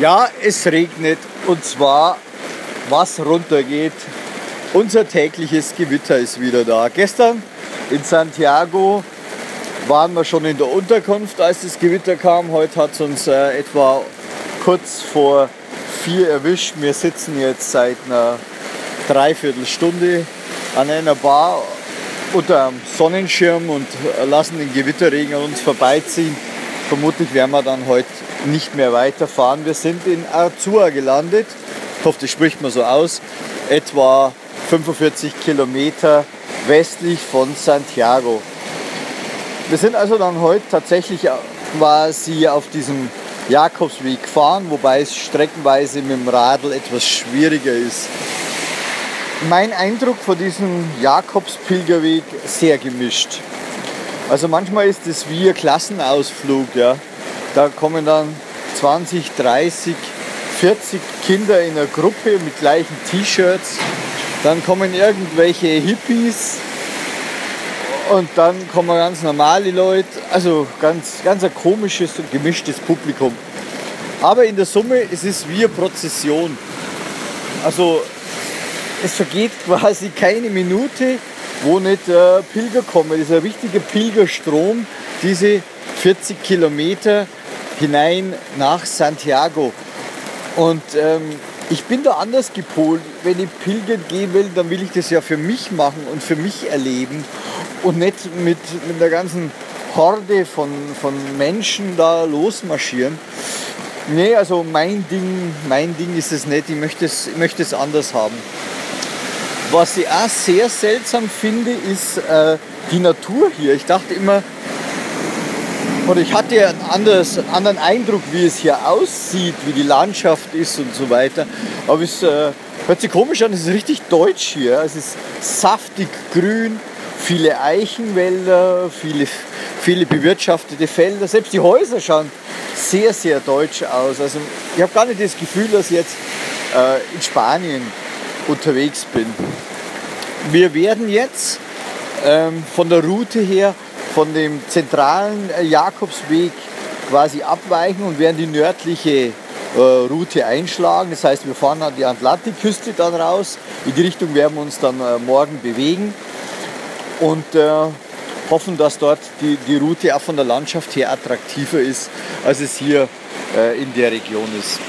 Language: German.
Ja, es regnet und zwar was runtergeht. Unser tägliches Gewitter ist wieder da. Gestern in Santiago waren wir schon in der Unterkunft, als das Gewitter kam. Heute hat es uns äh, etwa kurz vor vier erwischt. Wir sitzen jetzt seit einer Dreiviertelstunde an einer Bar unter einem Sonnenschirm und lassen den Gewitterregen an uns vorbeiziehen. Vermutlich werden wir dann heute nicht mehr weiterfahren. Wir sind in Arzua gelandet. Ich hoffe, das spricht man so aus. Etwa 45 Kilometer westlich von Santiago. Wir sind also dann heute tatsächlich quasi auf diesem Jakobsweg gefahren, wobei es streckenweise mit dem Radl etwas schwieriger ist. Mein Eindruck von diesem Jakobspilgerweg sehr gemischt. Also manchmal ist es wie ein Klassenausflug. Ja. Da kommen dann 20, 30, 40 Kinder in einer Gruppe mit gleichen T-Shirts. Dann kommen irgendwelche Hippies und dann kommen ganz normale Leute. Also ganz, ganz ein komisches und gemischtes Publikum. Aber in der Summe es ist es wie eine Prozession. Also es vergeht quasi keine Minute, wo nicht äh, Pilger kommen. Das ist ein richtiger Pilgerstrom, diese 40 Kilometer hinein nach Santiago. Und ähm, ich bin da anders gepolt. Wenn ich pilgern gehen will, dann will ich das ja für mich machen und für mich erleben und nicht mit, mit der ganzen Horde von, von Menschen da losmarschieren. Nee, also mein Ding, mein Ding ist es nicht. Ich möchte es, ich möchte es anders haben. Was ich auch sehr seltsam finde, ist äh, die Natur hier. Ich dachte immer, oder ich hatte einen anders, anderen Eindruck, wie es hier aussieht, wie die Landschaft ist und so weiter. Aber es äh, hört sich komisch an, es ist richtig deutsch hier. Es ist saftig grün, viele Eichenwälder, viele, viele bewirtschaftete Felder. Selbst die Häuser schauen sehr, sehr deutsch aus. Also ich habe gar nicht das Gefühl, dass jetzt äh, in Spanien unterwegs bin. Wir werden jetzt ähm, von der Route her von dem zentralen äh, Jakobsweg quasi abweichen und werden die nördliche äh, Route einschlagen. Das heißt, wir fahren an die Atlantikküste dann raus. In die Richtung werden wir uns dann äh, morgen bewegen und äh, hoffen, dass dort die, die Route auch von der Landschaft her attraktiver ist, als es hier äh, in der Region ist.